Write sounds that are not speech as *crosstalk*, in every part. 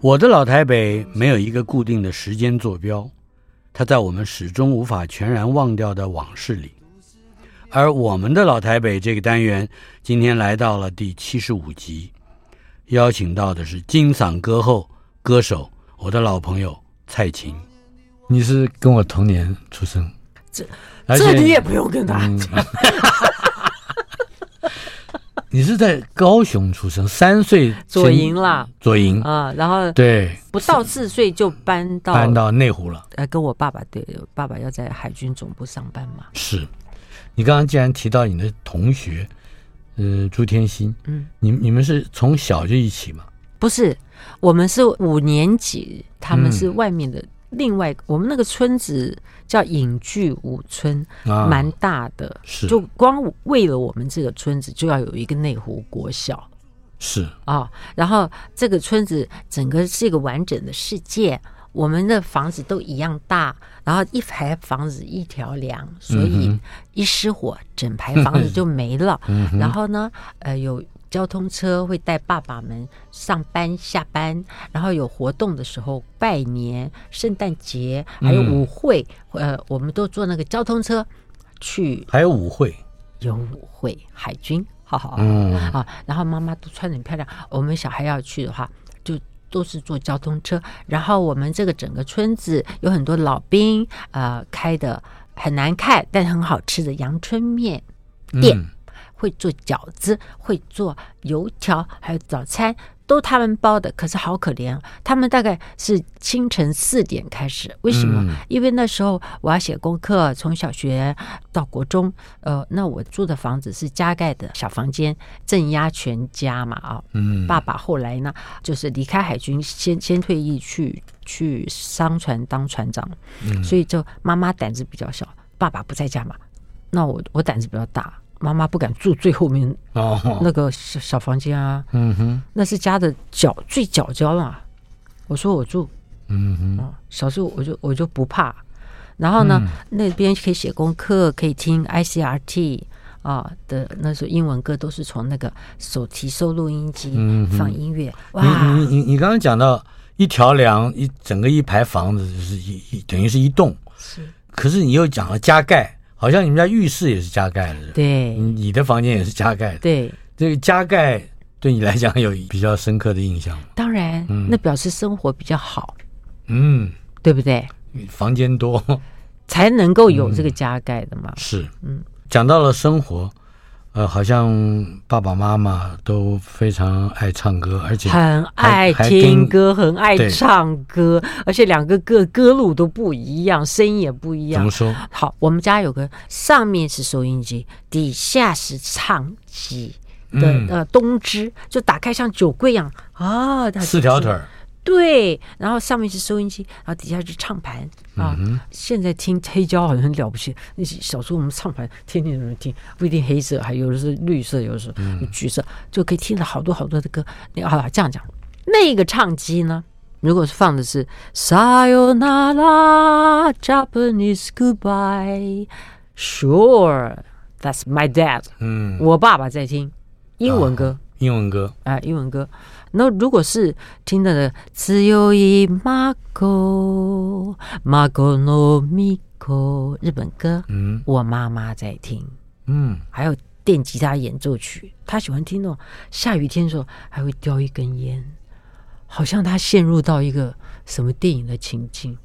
我的老台北没有一个固定的时间坐标，它在我们始终无法全然忘掉的往事里。而我们的老台北这个单元今天来到了第七十五集，邀请到的是金嗓歌后、歌手，我的老朋友蔡琴。你是跟我同年出生，这这你也不用跟他讲。嗯 *laughs* 你是在高雄出生，三岁左营啦，左营啊，然后对，不到四岁就搬到搬到内湖了。呃，跟我爸爸对，爸爸要在海军总部上班嘛。是，你刚刚既然提到你的同学，呃，朱天心，嗯，你你们是从小就一起吗？不是，我们是五年级，他们是外面的。嗯另外，我们那个村子叫隐居五村，啊、蛮大的，是就光为了我们这个村子，就要有一个内湖国小，是啊、哦。然后这个村子整个是一个完整的世界，我们的房子都一样大，然后一排房子一条梁，所以一失火，整排房子就没了。嗯、然后呢，呃，有。交通车会带爸爸们上班下班，然后有活动的时候拜年、圣诞节还有舞会，嗯、呃，我们都坐那个交通车去。还有舞会，有舞会，海军，好好，嗯啊，然后妈妈都穿得很漂亮。我们小孩要去的话，就都是坐交通车。然后我们这个整个村子有很多老兵，呃，开的很难看但很好吃的阳春面店。嗯会做饺子，会做油条，还有早餐都他们包的。可是好可怜，他们大概是清晨四点开始。为什么？嗯、因为那时候我要写功课，从小学到国中。呃，那我住的房子是加盖的小房间，镇压全家嘛啊。嗯。爸爸后来呢，就是离开海军，先先退役去去商船当船长。嗯。所以就妈妈胆子比较小，爸爸不在家嘛，那我我胆子比较大。妈妈不敢住最后面那个小小房间啊，嗯哼，那是家的角最角角了。我说我住，嗯哼，小时候我就我就不怕。然后呢，那边可以写功课，可以听 ICRT 啊的那时候英文歌，都是从那个手提收录音机放音乐。哇，你你你刚刚讲到一条梁一整个一排房子就是一一等于是一栋，是，可是你又讲了加盖。好像你们家浴室也是加盖的，对，你的房间也是加盖的，对，这个加盖对你来讲有比较深刻的印象。当然，嗯，那表示生活比较好，嗯，对不对？房间多。*laughs* 才能够有这个加盖的嘛。是，嗯，讲到了生活。呃，好像爸爸妈妈都非常爱唱歌，而且很爱听歌，很爱唱歌，而且两个歌歌路都不一样，声音也不一样。怎么说？好，我们家有个上面是收音机，底下是唱机的、嗯、呃东芝，就打开像酒柜一样啊，四条腿儿。对，然后上面是收音机，然后底下是唱盘啊。嗯、现在听黑胶好像很了不起，那些小时候我们唱盘天天有人听，不一定黑色，还有的是绿色，有的是橘色，嗯、就可以听到好多好多的歌。你好，这样讲，那个唱机呢？如果是放的是 Sayonara Japanese Goodbye，Sure，that's my dad。嗯，我爸爸在听。英文歌，啊、英文歌啊，英文歌。那如果是听到的“只有一马狗，马狗糯米狗”日本歌，嗯，我妈妈在听，嗯，还有电吉他演奏曲，她喜欢听那种下雨天的时候还会叼一根烟，好像她陷入到一个什么电影的情境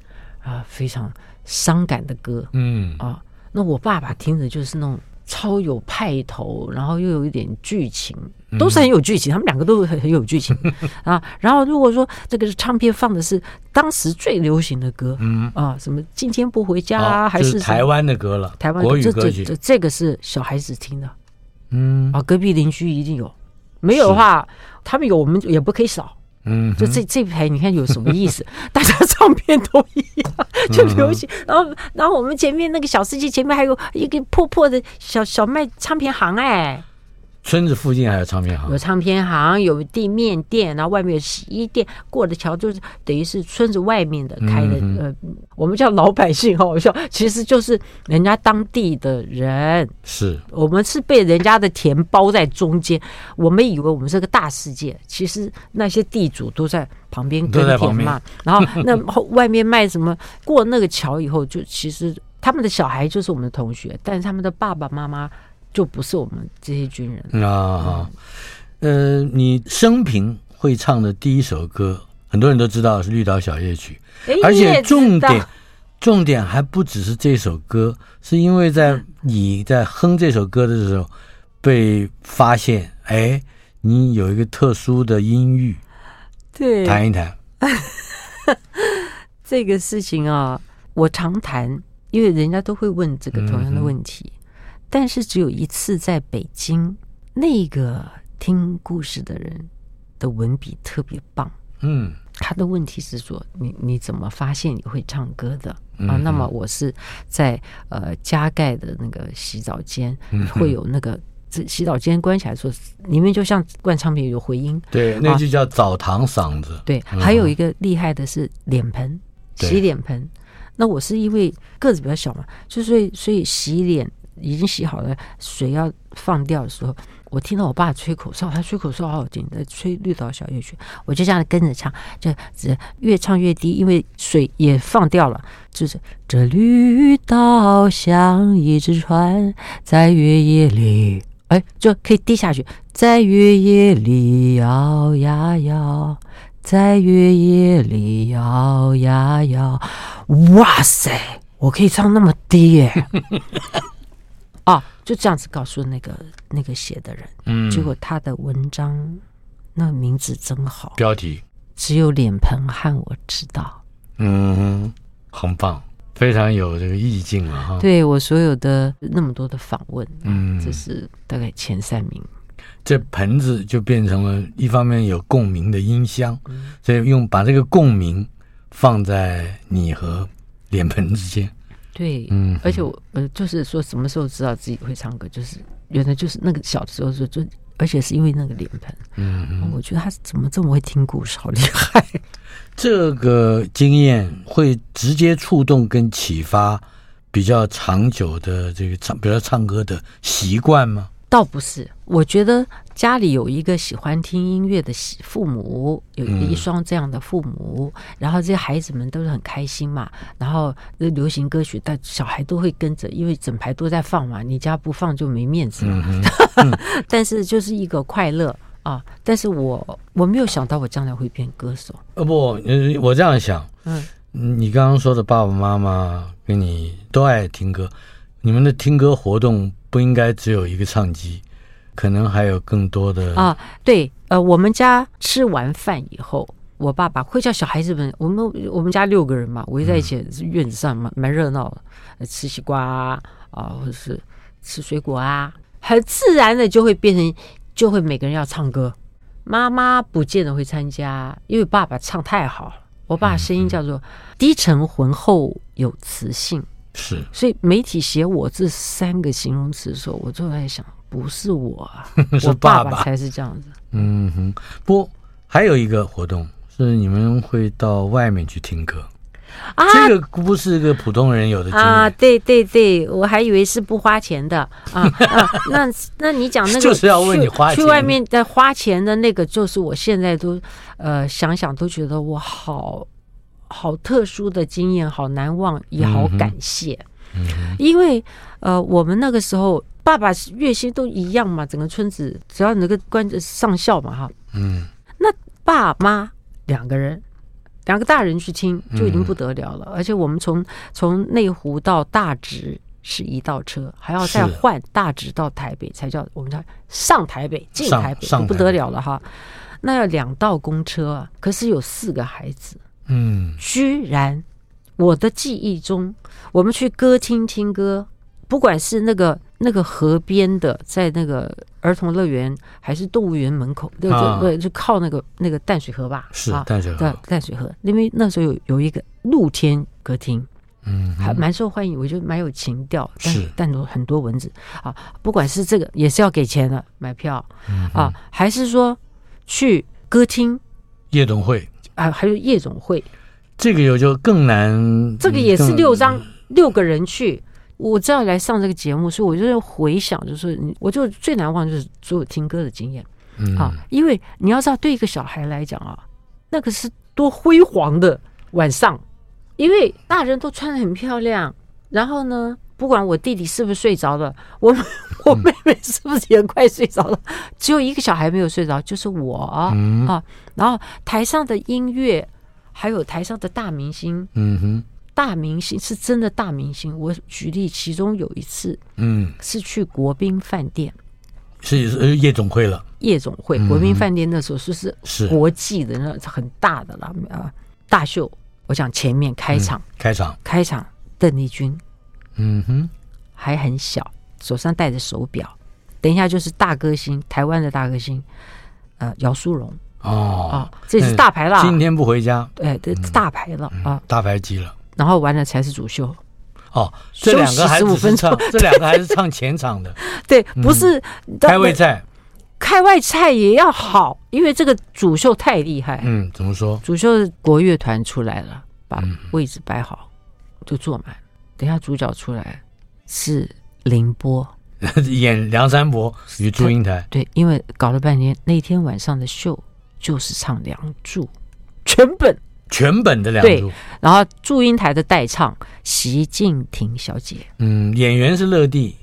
啊，非常伤感的歌，嗯。啊，那我爸爸听的就是那种。超有派头，然后又有一点剧情，都是很有剧情。嗯、他们两个都很很有剧情 *laughs* 啊。然后如果说这个唱片放的是当时最流行的歌，嗯啊，什么今天不回家啊，哦、还是，是台湾的歌了，台湾国语歌曲。这这这个是小孩子听的，嗯啊，隔壁邻居一定有，没有的话，他们有我们也不可以少。嗯，就这这排你看有什么意思？*laughs* 大家唱片都一样，就流行。然后，然后我们前面那个小世界前面还有一个破破的小小卖唱片行哎。村子附近还有唱片行，有唱片行，有地面店，然后外面有洗衣店。过了桥就是等于是村子外面的开的。嗯、呃，*laughs* 我们叫老百姓，好笑，其实就是人家当地的人。是我们是被人家的田包在中间，我们以为我们是个大世界，其实那些地主都在旁边耕田嘛。然后那外面卖什么？过那个桥以后，就其实他们的小孩就是我们的同学，但是他们的爸爸妈妈。就不是我们这些军人啊，呃，你生平会唱的第一首歌，很多人都知道是《绿岛小夜曲》，而且重点重点还不只是这首歌，是因为在你在哼这首歌的时候被发现，哎，你有一个特殊的音域，对，谈一谈 *laughs* 这个事情啊，我常谈，因为人家都会问这个同样的问题。但是只有一次在北京，那个听故事的人的文笔特别棒。嗯，他的问题是说，你你怎么发现你会唱歌的啊？那么我是在呃加盖的那个洗澡间，会有那个这洗澡间关起来说，里面就像灌唱片有回音。对，那就叫澡堂嗓子。对，还有一个厉害的是脸盆，洗脸盆。那我是因为个子比较小嘛，就所以所以洗脸。已经洗好了，水要放掉的时候，我听到我爸吹口哨，他吹口哨好好听，在吹《绿岛小夜曲》，我就这样跟着唱，就只越唱越低，因为水也放掉了，就是这绿岛像一只船，在月夜里，哎，就可以低下去，在月夜里摇呀摇，在月夜里摇呀摇，哇塞，我可以唱那么低耶！啊，就这样子告诉那个那个写的人，嗯，结果他的文章那个名字真好，标题只有脸盆和我知道，嗯，很棒，非常有这个意境啊哈。对我所有的那么多的访问，嗯，这是大概前三名。这盆子就变成了一方面有共鸣的音箱，嗯，所以用把这个共鸣放在你和脸盆之间。对，嗯，而且我呃，就是说什么时候知道自己会唱歌，就是原来就是那个小的时候就就，而且是因为那个脸盆，嗯，我觉得他怎么这么会听故事，好厉害。*laughs* 这个经验会直接触动跟启发比较长久的这个唱，比如唱歌的习惯吗？倒不是，我觉得家里有一个喜欢听音乐的父母，有一双这样的父母，嗯、然后这些孩子们都是很开心嘛。然后流行歌曲，但小孩都会跟着，因为整排都在放嘛。你家不放就没面子了。*laughs* 但是就是一个快乐啊！但是我我没有想到我将来会变歌手。呃不，我这样想，嗯，你刚刚说的爸爸妈妈跟你都爱听歌，你们的听歌活动。不应该只有一个唱机，可能还有更多的啊。对，呃，我们家吃完饭以后，我爸爸会叫小孩子们，我们我们家六个人嘛，围在一起，院子上蛮蛮热闹的，吃西瓜啊，啊，或者是吃水果啊，很自然的就会变成，就会每个人要唱歌。妈妈不见得会参加，因为爸爸唱太好了。我爸声音叫做低沉浑厚有磁性。是，所以媒体写我这三个形容词的时候，我就在想，不是我啊，*laughs* 是爸爸，我爸爸才是这样子。嗯哼，不，还有一个活动是你们会到外面去听歌。啊，这个不是个普通人有的啊，对对对，我还以为是不花钱的。啊啊，*laughs* 那那你讲那个就是要问你花钱。去，外面在花钱的那个，就是我现在都呃想想都觉得我好好特殊的经验，好难忘，也好感谢，嗯、因为呃我们那个时候爸爸月薪都一样嘛，整个村子只要那个关上校嘛哈，嗯，那爸妈两个人。两个大人去听就已经不得了了，嗯、而且我们从从内湖到大直是一道车，还要再换大直到台北才叫我们叫上台北进台北，就不得了了哈。那要两道公车啊，可是有四个孩子，嗯，居然我的记忆中，我们去歌厅听歌，不管是那个。那个河边的，在那个儿童乐园还是动物园门口，对对对，就靠那个那个淡水河吧，是淡水河，对淡水河，因为那时候有有一个露天歌厅，嗯，还蛮受欢迎，我觉得蛮有情调，是。但有很多蚊子啊，不管是这个也是要给钱的买票啊，还是说去歌厅夜总会。啊，还有夜总会，这个有就更难，这个也是六张六个人去。我知道来上这个节目，所以我就回想，就是你，我就最难忘就是所有听歌的经验，嗯。啊，因为你要知道，对一个小孩来讲啊，那个是多辉煌的晚上，因为大人都穿的很漂亮，然后呢，不管我弟弟是不是睡着了，我 *laughs* 我妹妹是不是也快睡着了，只有一个小孩没有睡着，就是我。啊，然后台上的音乐，还有台上的大明星，嗯哼。大明星是真的大明星。我举例，其中有一次，嗯，是去国宾饭店，是夜总会了。夜总会，国宾饭店那时候是是国际的那很大的了啊，大秀。我想前面开场，开场，开场，邓丽君，嗯哼，还很小，手上戴着手表。等一下就是大歌星，台湾的大歌星，呃，姚苏荣。哦啊，这是大牌了。今天不回家，哎，这大牌了啊，大牌机了。然后完了才是主秀，哦，这两个还是分唱，*laughs* 这两个还是唱前场的，*laughs* 对，不是开胃菜，开外菜也要好，因为这个主秀太厉害。嗯，怎么说？主秀国乐团出来了，把位置摆好，就坐满。等下主角出来是凌波，*laughs* 演梁山伯与祝英台。对，因为搞了半天，那天晚上的秀就是唱《梁祝》，全本。全本的梁祝，然后祝英台的代唱习静婷小姐，嗯，演员是乐蒂，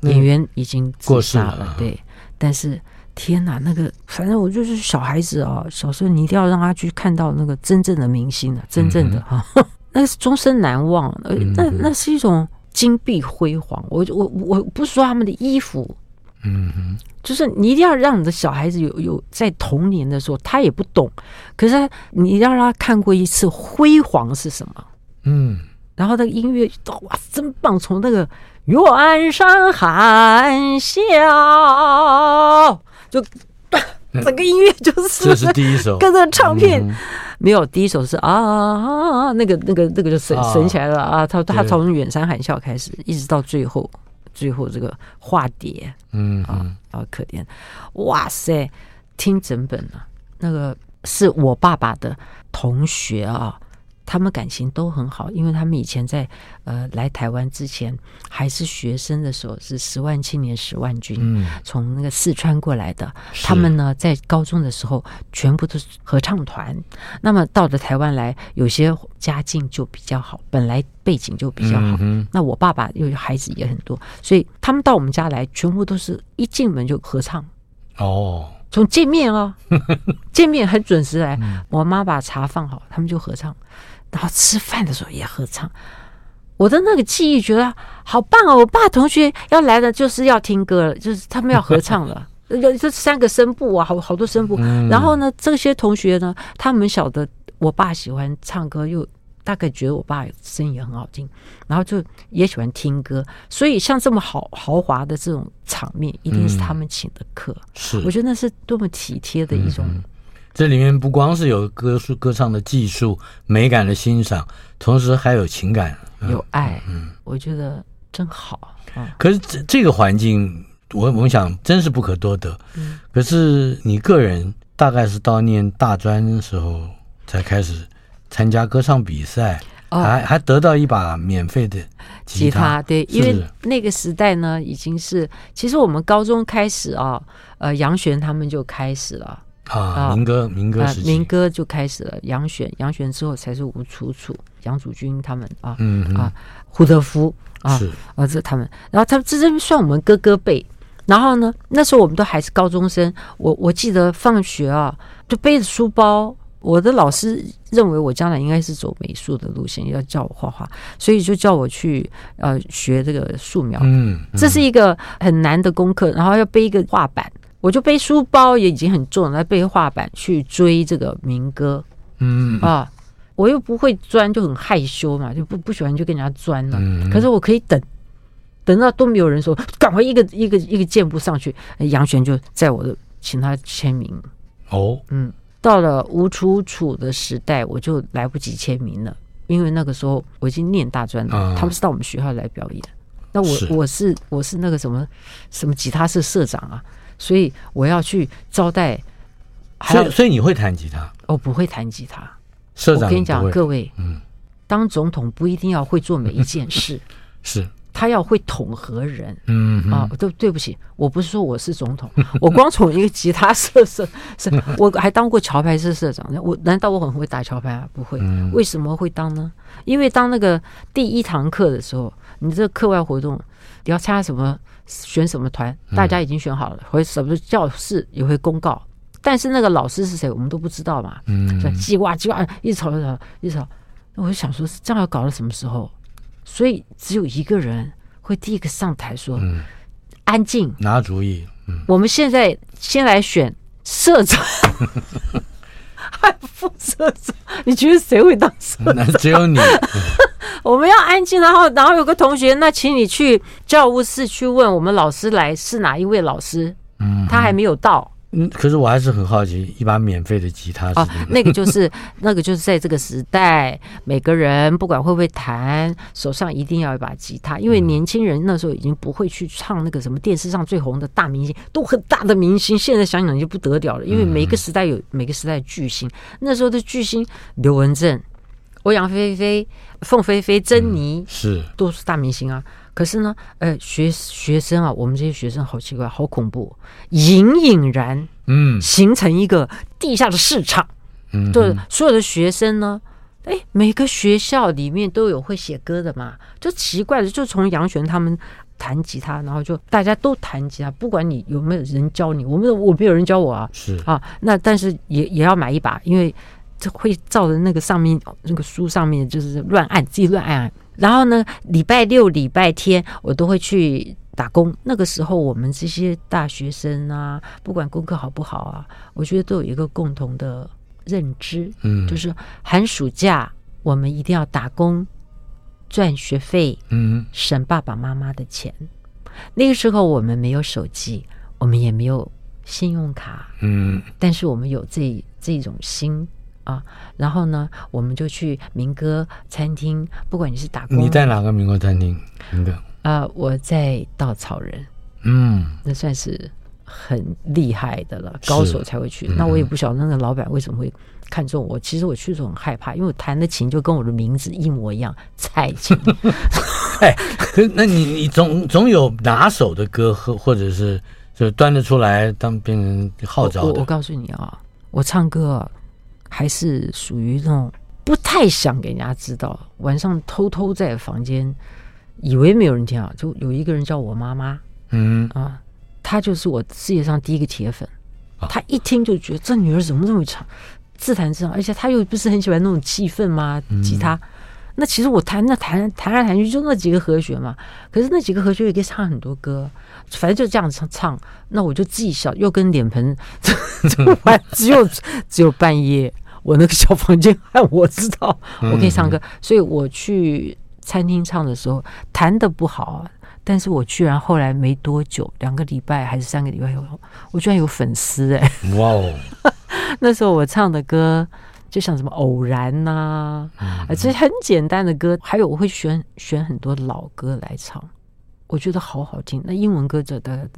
演员已经过世了，了对。但是天哪，那个反正我就是小孩子啊，小时候你一定要让他去看到那个真正的明星啊，真正的哈，*laughs* 那是终身难忘，那那是一种金碧辉煌。我我我不是说他们的衣服。嗯哼，就是你一定要让你的小孩子有有在童年的时候，他也不懂，可是他你让他看过一次辉煌是什么，嗯，然后那个音乐哇真棒，从那个远山含笑，就整个音乐就是这是第一首，跟着唱片。没有第一首是啊，那个那个那个就神神起来了啊，他他从远山含笑开始，一直到最后。最后这个化蝶，嗯啊啊可怜，哇塞，听整本了，那个是我爸爸的同学啊。他们感情都很好，因为他们以前在呃来台湾之前还是学生的时候，是十万青年十万军，嗯，从那个四川过来的。他们呢在高中的时候全部都是合唱团。那么到了台湾来，有些家境就比较好，本来背景就比较好。嗯、那我爸爸又有孩子也很多，所以他们到我们家来，全部都是一进门就合唱。哦，从见面哦，*laughs* 见面很准时来。我妈把茶放好，他们就合唱。然后吃饭的时候也合唱，我的那个记忆觉得好棒哦！我爸同学要来了就是要听歌了，就是他们要合唱了，*laughs* 有这三个声部啊，好好多声部。嗯、然后呢，这些同学呢，他们晓得我爸喜欢唱歌，又大概觉得我爸声音也很好听，然后就也喜欢听歌。所以像这么豪豪华的这种场面，一定是他们请的客。嗯、是，我觉得那是多么体贴的一种。嗯这里面不光是有歌书歌唱的技术、美感的欣赏，同时还有情感、有爱。嗯，我觉得真好啊。可是这这个环境，我我们想真是不可多得。嗯。可是你个人大概是到念大专的时候才开始参加歌唱比赛。哦还还得到一把免费的吉他。对，因为那个时代呢，已经是其实我们高中开始啊，呃，杨璇他们就开始了啊，啊民歌民歌啊时，期，民歌就开始了。杨旋，杨旋之后才是吴楚楚、杨祖君他们啊，嗯嗯啊，胡德夫啊，啊，这他们，然后他们这这算我们哥哥辈。然后呢，那时候我们都还是高中生，我我记得放学啊，就背着书包。我的老师认为我将来应该是走美术的路线，要叫我画画，所以就叫我去呃学这个素描。嗯，嗯这是一个很难的功课，然后要背一个画板，我就背书包也已经很重了，来背画板去追这个民歌嗯啊。我又不会钻，就很害羞嘛，就不不喜欢去跟人家钻了。嗯可是我可以等，等到都没有人说，赶快一个一个一个箭步上去，杨璇就在我的请他签名。哦，嗯，到了吴楚楚的时代，我就来不及签名了，因为那个时候我已经念大专了，啊他们是到我们学校来表演。那我是我是我是那个什么什么吉他社社长啊，所以我要去招待，所以所以你会弹吉他？我不会弹吉他。社长我跟你讲，各位，嗯，当总统不一定要会做每一件事，*laughs* 是，他要会统合人。嗯嗯啊，对对不起，我不是说我是总统，*laughs* 我光从一个吉他社社社，我还当过桥牌社社长。我难道我很会打桥牌啊？不会。嗯为什么会当呢？因为当那个第一堂课的时候，你这课外活动你要参加什么，选什么团，大家已经选好了，或者什么教室也会公告，但是那个老师是谁，我们都不知道嘛。嗯就叽哇叽哇，一吵一吵一吵。那我就想说，这样要搞到什么时候？所以只有一个人会第一个上台说：“嗯，安静。拿主意，嗯，我们现在先来选社长，还副社长。你觉得谁会当社长？*laughs* 那只有你，*laughs* 我们要安静。然后，然后有个同学，那请你去教务室去问我们老师来是哪一位老师，嗯，他还没有到。”嗯，可是我还是很好奇，一把免费的吉他是哦，那个就 *laughs* 是那个就是在这个时代，每个人不管会不会弹，手上一定要一把吉他，因为年轻人那时候已经不会去唱那个什么电视上最红的大明星，都很大的明星。现在想想就不得了了，因为每个时代有每个时代的巨星，那时候的巨星刘文正、欧阳菲菲、凤飞飞、珍妮是都是大明星啊。可是呢，呃，学学生啊，我们这些学生好奇怪，好恐怖，隐隐然。嗯。形成一个地下的市场，嗯，就是所有的学生呢，哎，每个学校里面都有会写歌的嘛，就奇怪的，就从杨璇他们弹吉他，然后就大家都弹吉他，不管你有没有人教你，我们我没有人教我啊，是。啊，那但是也也要买一把，因为这会照着那个上面那个书上面就是乱按，自己乱按，然后呢，礼拜六、礼拜天我都会去。打工那个时候，我们这些大学生啊，不管功课好不好啊，我觉得都有一个共同的认知，嗯，就是寒暑假我们一定要打工赚学费，嗯省爸爸妈妈的钱。那个时候我们没有手机，我们也没有信用卡，嗯但是我们有这这种心啊。然后呢，我们就去民歌餐厅，不管你是打工，你在哪个民歌餐厅？民歌，啊、我在稻草人。嗯那算是很厉害的了，高手才会去。嗯那我也不晓得那个老板为什么会看中我。其实我去的时候很害怕，因为我弹的琴就跟我的名字一模一样，蔡琴。*laughs* 哎，可那你你总总有拿手的歌或或者是就端得出来当变成号召的，我我告诉你啊，我唱歌啊还是属于那种不太想给人家知道，晚上偷偷在房间，以为没有人听啊，就有一个人叫我妈妈。嗯啊，她就是我世界上第一个铁粉她。一听就觉得这女儿怎么这么唱，自弹自唱，而且她又不是很喜欢那种气氛吗？吉他，那其实我弹那弹弹来弹去就那几个和弦嘛，可是那几个和弦也可以唱很多歌，反正就这样唱唱。那我就自己小又跟脸盆 *laughs* 只有只有半夜，我那个小房间还我知道我可以唱歌，所以我去餐厅唱的时候弹的不好啊。但是我居然后来没多久，两个礼拜还是三个礼拜后，我居然有粉丝哎、欸！哇哦，*laughs* 那时候我唱的歌就像什么偶然呐、啊，啊，这些很简单的歌，还有我会选选很多老歌来唱，我觉得好好听。那英文歌这大概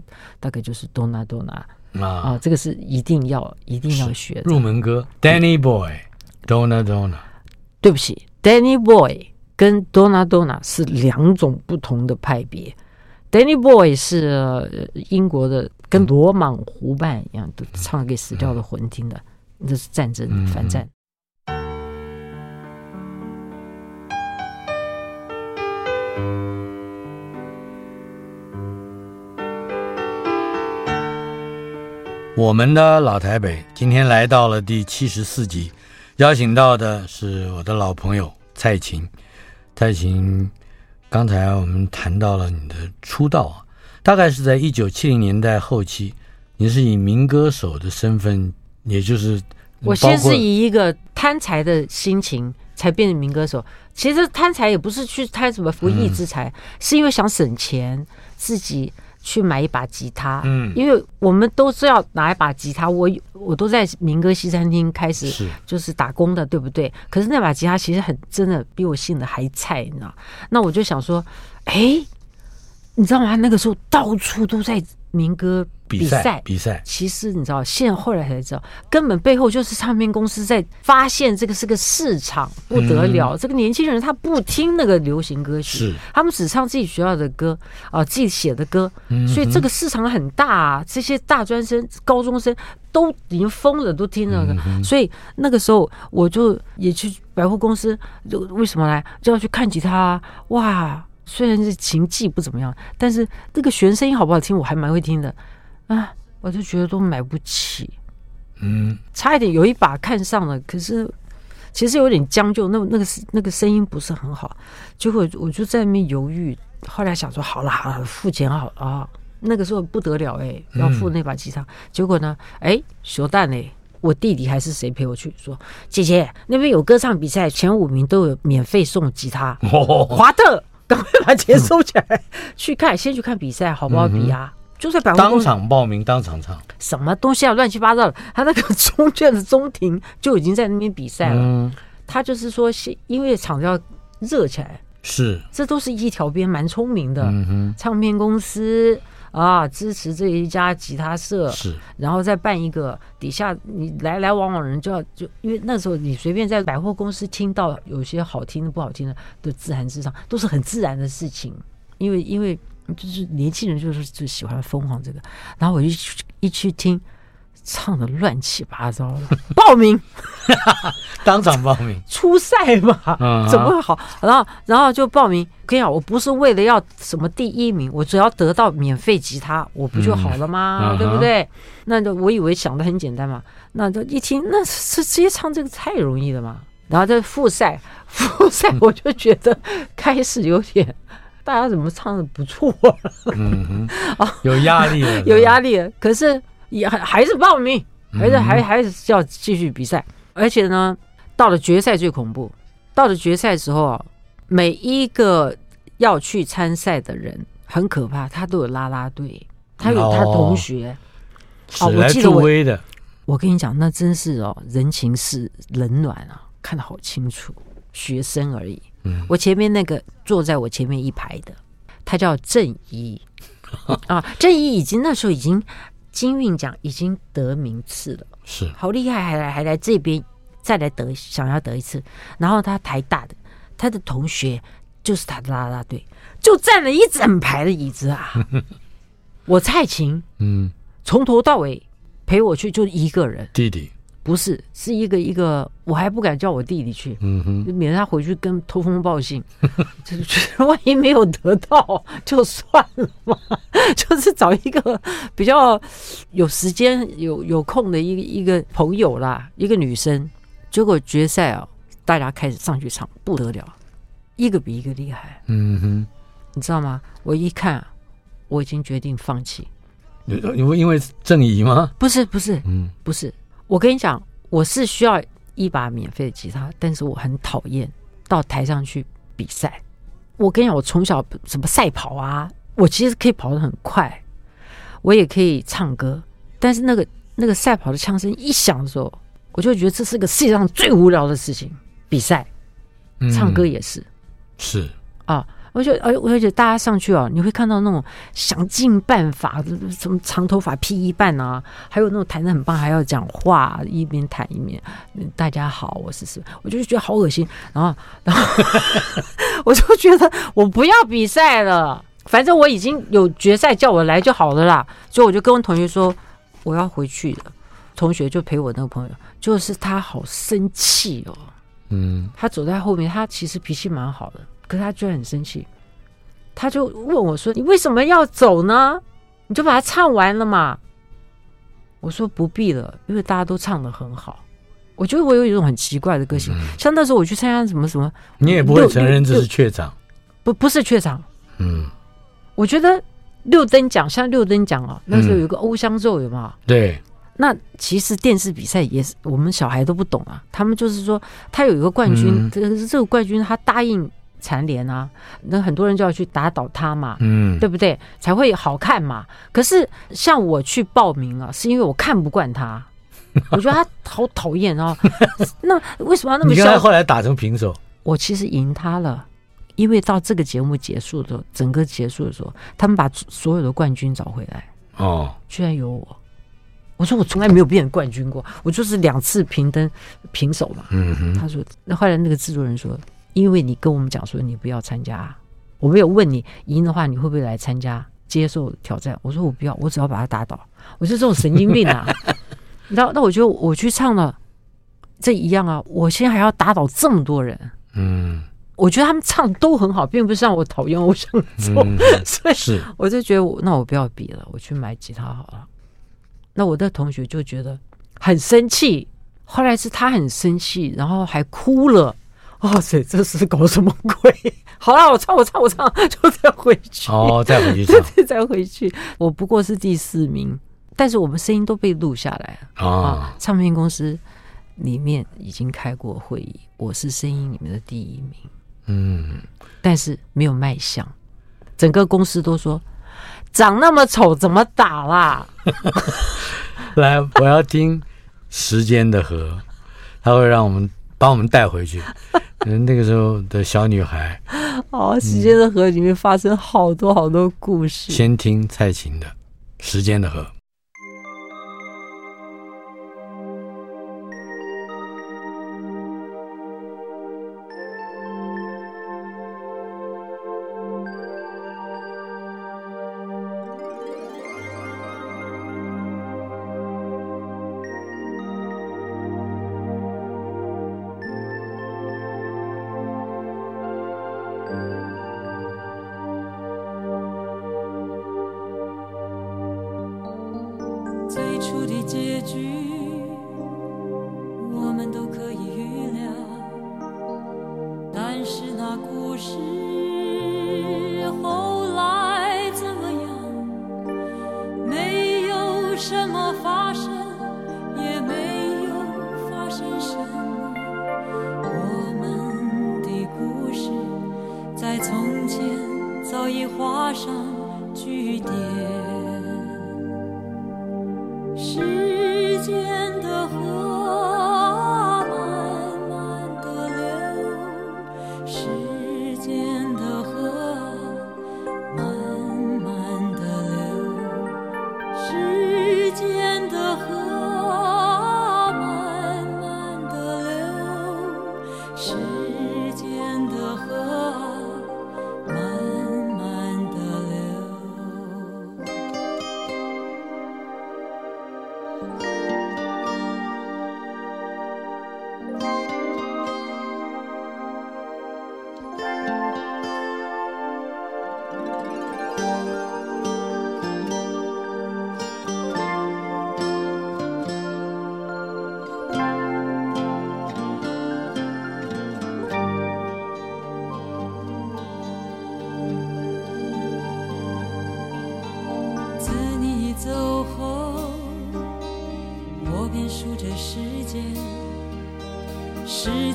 大概就是 Donna Donna 啊，啊，这个是一定要一定要学的。入门歌，Danny Boy，Donna Donna，对不起，Danny Boy 跟 Donna Donna 是两种不同的派别。Danny Boy 是英国的，跟罗莽湖畔一样，都唱给死掉的魂听的，这是战争反战。我们的老台北今天来到了第七十四集，邀请到的是我的老朋友蔡琴。蔡琴，刚才我们谈到了你的出道啊，大概是在一九七零年代后期，你是以民歌手的身份，也就是我先是以一个贪财的心情才变成民歌手。其实贪财也不是去贪什么不义之财，嗯、是因为想省钱，自己。去买一把吉他，嗯，因为我们都是要拿一把吉他，我我都在民歌西餐厅开始就是打工的，对不对？可是那把吉他其实很真的比我信的还菜，你知道？那我就想说，哎，你知道吗？那个时候到处都在。民歌比赛，比赛，其实你知道，现在后来才知道，根本背后就是唱片公司在发现这个是个市场，不得了。嗯、这个年轻人他不听那个流行歌曲，是他们只唱自己学校的歌啊、呃，自己写的歌，所以这个市场很大啊。这些大专生、高中生都已经疯了，都听那个。嗯、所以那个时候我就也去百货公司，就为什么来就要去看吉他、啊？哇！虽然是琴技不怎么样，但是那个弦声音好不好听，我还蛮会听的啊！我就觉得都买不起，嗯，差一点有一把看上了，可是其实有点将就，那那个那个声音不是很好，结果我就在那边犹豫。后来想说，好了好了，付钱好了啊！那个时候不得了哎，要付那把吉他。嗯、结果呢，哎，熊蛋嘞，我弟弟还是谁陪我去说，姐姐那边有歌唱比赛，前五名都有免费送吉他，哦、华特。赶快把钱收起来，嗯、*laughs* 去看，先去看比赛，好不好比啊？嗯、就在百货当场报名，当场唱，什么东西啊？乱七八糟的。他那个中卷的中庭就已经在那边比赛了。嗯、他就是说，因为场子要热起来，是，这都是一条边，蛮聪明的。唱片公司。啊，支持这一家吉他社，是，然后再办一个底下你来来往往人就要就，因为那时候你随便在百货公司听到有些好听的不好听的，都自弹自唱，都是很自然的事情。因为因为就是年轻人就是就喜欢疯狂这个，然后我一去一去听。唱的乱七八糟的，*laughs* 报名，*laughs* 当场报名，*laughs* 初赛嘛，怎么会好？然后，然后就报名。跟你讲，我不是为了要什么第一名，我只要得到免费吉他，我不就好了吗？对不对？那就我以为想的很简单嘛。那就一听，那是直接唱这个太容易了嘛。然后在复赛，复赛我就觉得开始有点，大家怎么唱的不错？嗯哼，有压力了，有压力了。可是。也还还是报名，还是还还是要继续比赛，而且呢，到了决赛最恐怖。到了决赛的时候啊，每一个要去参赛的人很可怕，他都有拉拉队，他有他同学。哦，我记得我，我跟你讲，那真是哦，人情世冷暖啊，看得好清楚。学生而已，嗯，我前面那个坐在我前面一排的，他叫郑怡 *laughs* 啊，郑怡已经那时候已经。金韵奖已经得名次了，是好厉害，还来还来这边再来得，想要得一次。然后他台大的，他的同学就是他的啦啦队，就占了一整排的椅子啊。*laughs* 我蔡琴，嗯，从头到尾陪我去就一个人，弟弟。不是，是一个一个，我还不敢叫我弟弟去，嗯哼，免得他回去跟通风报信，*laughs* 就是万一没有得到就算了嘛，*laughs* 就是找一个比较有时间、有有空的一个一个朋友啦，一个女生。结果决赛啊，大家开始上去唱，不得了，一个比一个厉害，嗯哼，你知道吗？我一看，我已经决定放弃，因为因为郑怡吗？不是，不是，嗯，不是。我跟你讲，我是需要一把免费的吉他，但是我很讨厌到台上去比赛。我跟你讲，我从小什么赛跑啊，我其实可以跑得很快，我也可以唱歌，但是那个那个赛跑的枪声一响的时候，我就觉得这是个世界上最无聊的事情。比赛，唱歌也是，嗯、是啊。我觉得，而而且大家上去哦，你会看到那种想尽办法，什么长头发披一半啊，还有那种弹的很棒，还要讲话，一边弹一边，大家好，我是谁，我就觉得好恶心。然后，然后 *laughs* 我就觉得我不要比赛了，反正我已经有决赛叫我来就好了啦。所以我就跟我同学说我要回去了。同学就陪我那个朋友，就是他好生气哦。嗯，他走在后面，他其实脾气蛮好的。可是他居然很生气，他就问我说：“你为什么要走呢？你就把它唱完了嘛。”我说：“不必了，因为大家都唱的很好。”我觉得我有一种很奇怪的个性，嗯、像那时候我去参加什么什么，你也不会承认这是怯场，不不是怯场。嗯，我觉得六灯奖像六灯奖啊，那时候有个欧香奏有没有？嗯、对。那其实电视比赛也是我们小孩都不懂啊，他们就是说他有一个冠军，这个、嗯、这个冠军他答应蝉联啊，那很多人就要去打倒他嘛，嗯，对不对？才会好看嘛。可是像我去报名啊，是因为我看不惯他，*laughs* 我觉得他好讨厌哦。*laughs* 那为什么要那么？你刚才后来打成平手，我其实赢他了，因为到这个节目结束的时候，整个结束的时候，他们把所有的冠军找回来，哦，居然有我。我说我从来没有变成冠军过，我就是两次平登平手嘛。嗯哼，他说，那后来那个制作人说，因为你跟我们讲说你不要参加，我没有问你赢的话你会不会来参加接受挑战。我说我不要，我只要把他打倒。我是这种神经病啊！*laughs* 那那我觉得我去唱了，这一样啊，我现在还要打倒这么多人。嗯，我觉得他们唱都很好，并不是让我讨厌偶像奏，嗯、*laughs* 所以是我就觉得我那我不要比了，我去买吉他好了。那我的同学就觉得很生气，后来是他很生气，然后还哭了。哇塞，这是搞什么鬼？*laughs* 好了，我唱，我唱，我唱，就再回去。哦，再回去 *laughs* 再回去。我不过是第四名，但是我们声音都被录下来了。哦、啊，唱片公司里面已经开过会议，我是声音里面的第一名。嗯，但是没有卖相，整个公司都说。长那么丑，怎么打啦？*laughs* 来，我要听《时间的河》，他会让我们把我们带回去。那个时候的小女孩，*laughs* 哦，《时间的河》里面发生好多好多故事。嗯、先听蔡琴的《时间的河》。出的结局我们都可以预料但是那故事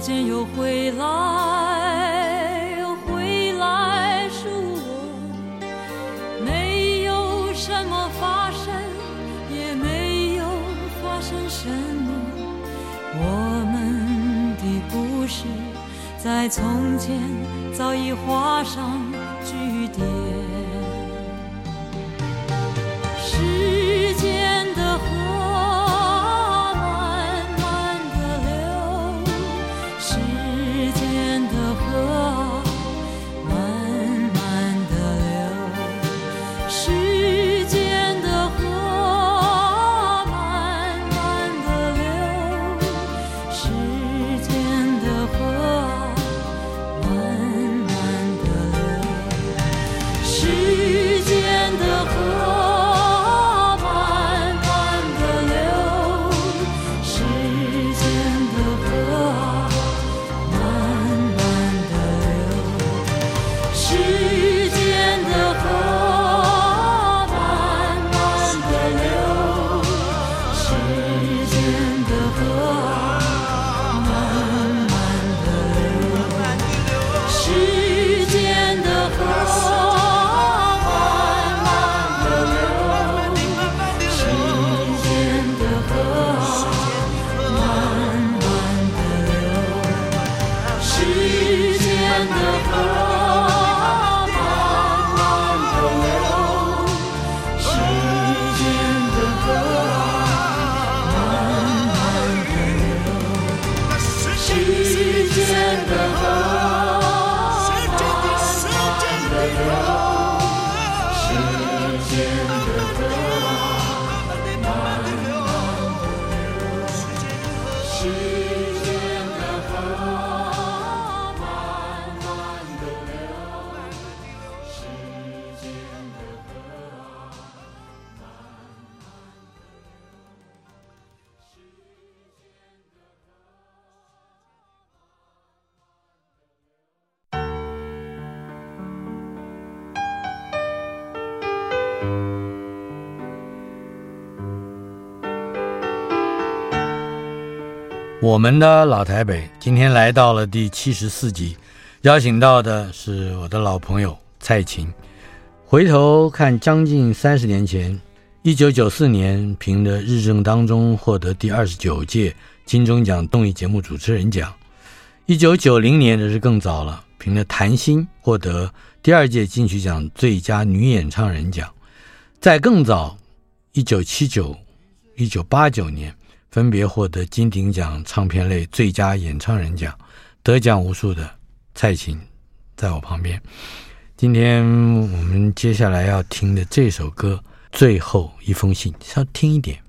间又回来回来是我。没有什么发生也没有发生什么。我们的故事在从前早已画上我们的老台北今天来到了第七十四集，邀请到的是我的老朋友蔡琴。回头看，将近三十年前，一九九四年凭着《日正当中》获得第二十九届金钟奖综艺节目主持人奖；一九九零年这是更早了，凭着《谈心》获得第二届金曲奖最佳女演唱人奖；再更早，一九七九、一九八九年。分别获得金鼎奖唱片类最佳演唱人奖，得奖无数的蔡琴，在我旁边。今天我们接下来要听的这首歌《最后一封信》，稍听一点。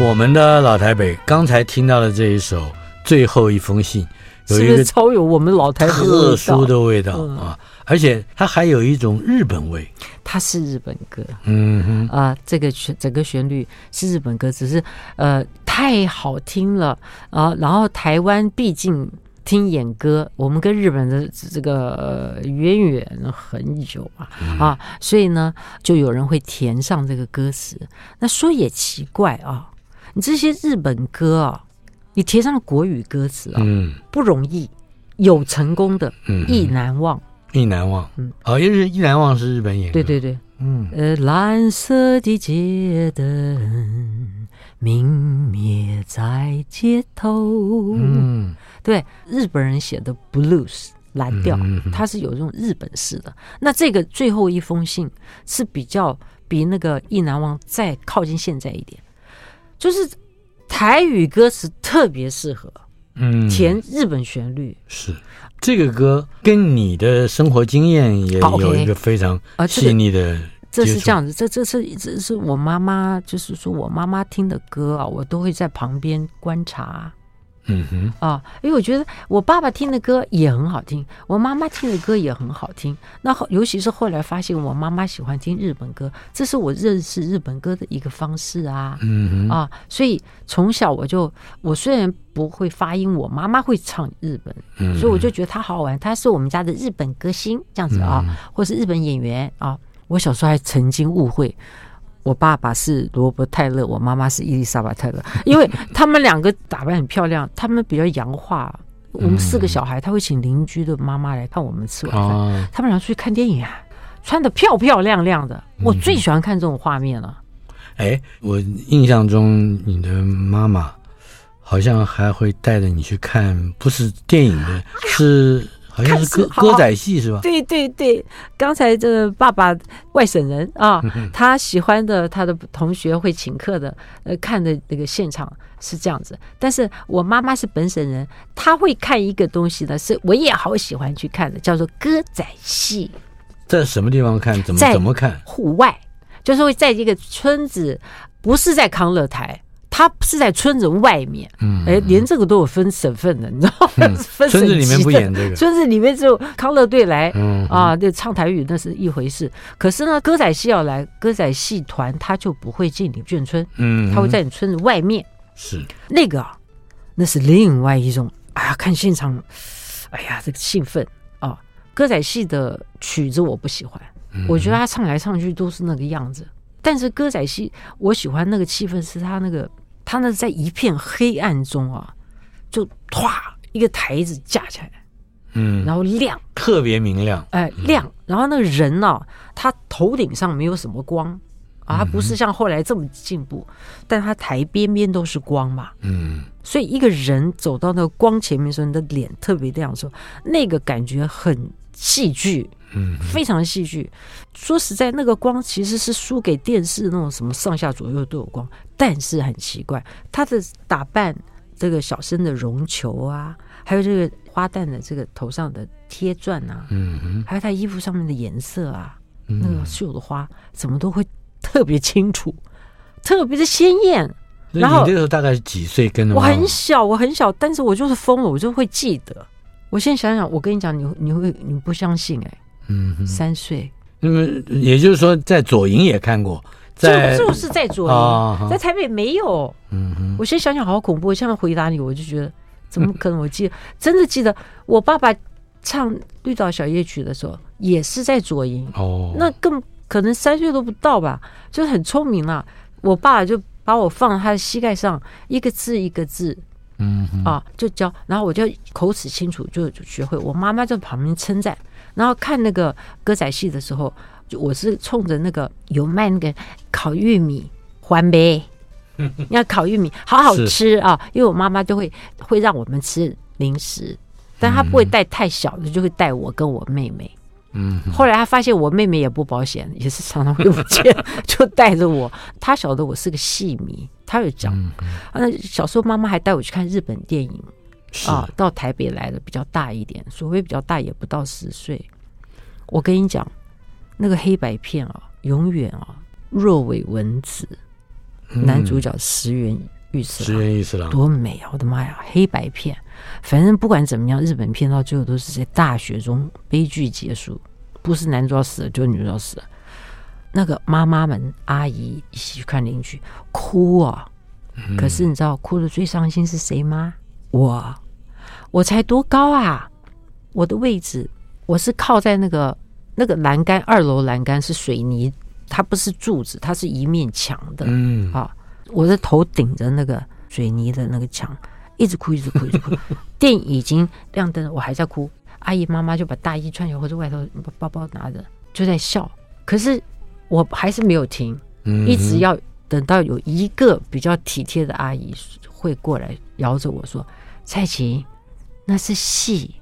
我们的老台北，刚才听到的这一首《最后一封信》，有一个超有我们老台北特殊的味道啊，而且它还有一种日本味。它是日本歌，嗯哼啊，这个旋整个旋律是日本歌，只是呃太好听了啊。然后台湾毕竟听演歌，我们跟日本的这个渊源很久啊啊，所以呢，就有人会填上这个歌词。那说也奇怪啊。你这些日本歌啊，你填上国语歌词啊，嗯，不容易，有成功的，嗯，意难忘，意难忘，嗯，哦，因为意难忘是日本演，对对对，嗯，呃，蓝色的街灯明灭在街头，嗯，对，日本人写的 blues 蓝调，嗯，它是有这种日本式的。那这个最后一封信是比较比那个意难忘再靠近现在一点。就是台语歌词特别适合，嗯，前日本旋律。是这个歌跟你的生活经验也有一个非常细腻的。这是这样子，这这是这是我妈妈，就是说我妈妈听的歌啊，我都会在旁边观察。嗯哼啊，因为我觉得我爸爸听的歌也很好听，我妈妈听的歌也很好听。那后尤其是后来发现我妈妈喜欢听日本歌，这是我认识日本歌的一个方式啊。嗯哼啊，所以从小我就我虽然不会发音，我妈妈会唱日本，嗯、所以我就觉得她好好玩。她是我们家的日本歌星这样子啊，嗯、或是日本演员啊。我小时候还曾经误会。我爸爸是罗伯泰勒，我妈妈是伊丽莎白泰勒，因为他们两个打扮很漂亮，他们比较洋化。我们四个小孩，他会请邻居的妈妈来看我们吃晚饭。嗯、他们俩出去看电影啊，穿的漂漂亮亮的，我最喜欢看这种画面了。哎，我印象中你的妈妈好像还会带着你去看，不是电影的，*laughs* 是。好像是歌歌仔戏是吧？对对对，刚才这个爸爸外省人啊，他喜欢的他的同学会请客的，呃，看的那个现场是这样子。但是我妈妈是本省人，她会看一个东西呢，是我也好喜欢去看的，叫做歌仔戏。在什么地方看？怎么怎么看？户外，就是会在一个村子，不是在康乐台。他是在村子外面，嗯，哎，连这个都有分省份的，你知道吗？嗯、*laughs* 分村子里面不演这个，村子里面只有康乐队来，嗯啊，对，唱台语那是一回事。可是呢，歌仔戏要来，歌仔戏团他就不会进你眷村，嗯，他会在你村子外面，是那个，啊那是另外一种，哎呀，看现场，哎呀，这个兴奋啊！歌仔戏的曲子我不喜欢，我觉得他唱来唱去都是那个样子。但是歌仔戏，我喜欢那个气氛，是他那个。他呢在一片黑暗中啊，就唰一个台子架起来，嗯，然后亮，特别明亮，哎，亮。然后那个人呢、啊，他头顶上没有什么光啊，他不是像后来这么进步，但他台边边都是光嘛，嗯，所以一个人走到那个光前面的时候，你的脸特别亮的时候，那个感觉很戏剧。嗯，非常戏剧。说实在，那个光其实是输给电视那种什么上下左右都有光，但是很奇怪，他的打扮，这个小生的绒球啊，还有这个花旦的这个头上的贴钻啊，嗯哼，还有他衣服上面的颜色啊，那个绣的花，怎么都会特别清楚，特别的鲜艳。然后你那时候大概是几岁？跟我很小，我很小，但是我就是疯了，我就会记得。我现在想想，我跟你讲，你你会你不相信哎、欸。嗯，三岁。那么也就是说，在左营也看过，在就就是在左营，哦，在台北没有。嗯哼，我现在想想好恐怖。我现在回答你，我就觉得怎么可能？我记得，*laughs* 真的记得，我爸爸唱《绿岛小夜曲》的时候，也是在左营。哦，那更可能三岁都不到吧，就是很聪明了。我爸就把我放在他的膝盖上，一个字一个字，嗯啊，就教，然后我就口齿清楚，就就学会。我妈妈在旁边称赞。然后看那个歌仔戏的时候，就我是冲着那个有卖那个烤玉米环呗，*laughs* 要烤玉米好好吃啊！因为我妈妈就会会让我们吃零食，但她不会带太小的，就会带我跟我妹妹。嗯，后来她发现我妹妹也不保险，也是常常会不见，就带着我。*laughs* 她晓得我是个戏迷，她有讲。那小时候妈妈还带我去看日本电影。啊，到台北来的比较大一点，所谓比较大也不到十岁。我跟你讲，那个黑白片啊，永远啊，若尾文子，男主角石原裕次郎，石原裕次郎多美啊！我的妈呀，黑白片，反正不管怎么样，日本片到最后都是在大雪中悲剧结束，不是男主角死了，就是女主角死了。那个妈妈们、阿姨一起去看邻居哭啊，可是你知道哭的最伤心是谁吗？我。我才多高啊！我的位置，我是靠在那个那个栏杆，二楼栏杆是水泥，它不是柱子，它是一面墙的。嗯，啊，我的头顶着那个水泥的那个墙，一直哭，一直哭，一直哭。*laughs* 电影已经亮灯了，我还在哭。阿姨妈妈就把大衣穿起来，或者外头包包拿着，就在笑。可是我还是没有停，一直要等到有一个比较体贴的阿姨会过来摇着我说：“蔡琴。”那是戏，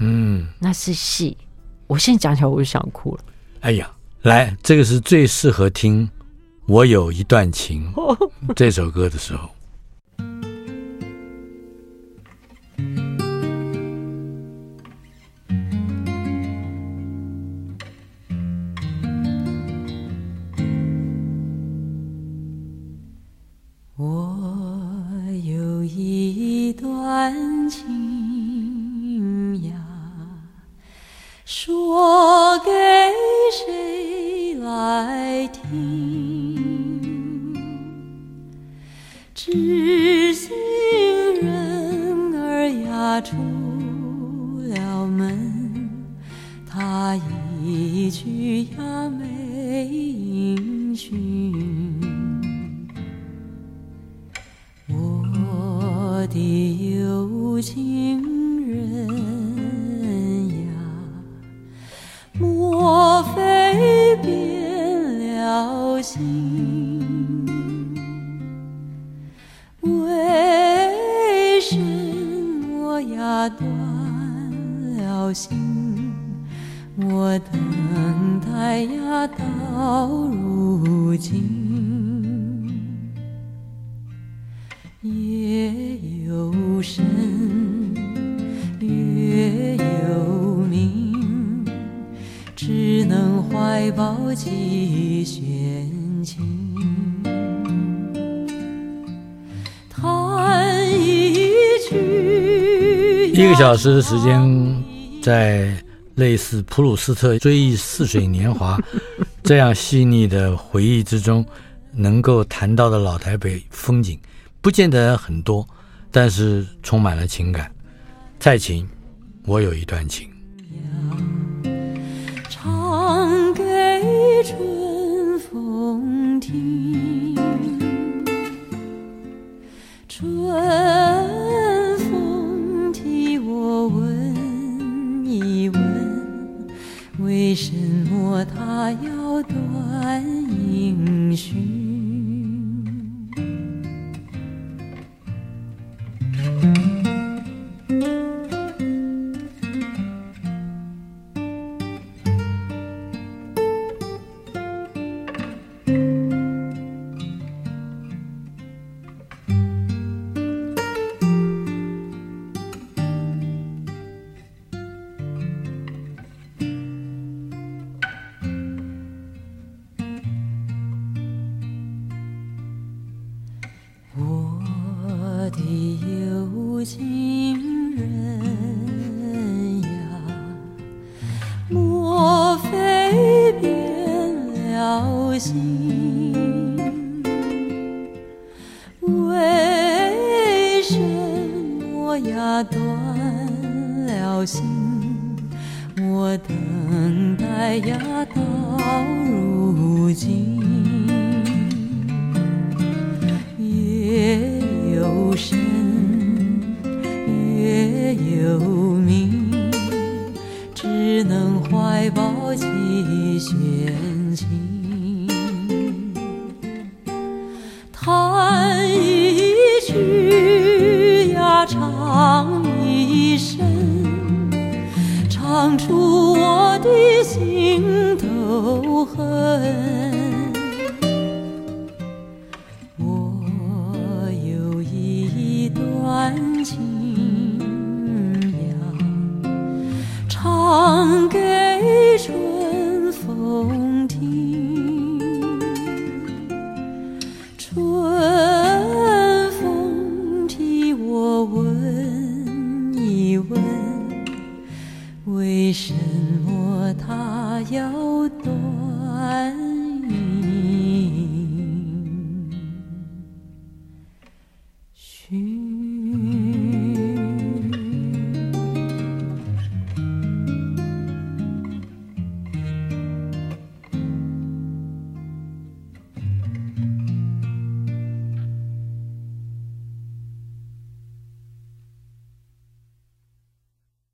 嗯，那是戏。我现在讲起来我就想哭了。哎呀，来，这个是最适合听《我有一段情》*laughs* 这首歌的时候。我有一段说给谁来听？知心人儿呀出了门，他一去呀没音讯。我的有情莫非变了心？为什么呀断了心？我等待呀到如今。夜有深，月有明，只能怀抱几弦琴，弹一曲。一个小时的时间，在类似普鲁斯特追忆似水年华这样细腻的回忆之中，能够谈到的老台北风景，不见得很多，但是充满了情感。蔡琴，我有一段情，春风听，春风替我问一问，为什么他要断音讯？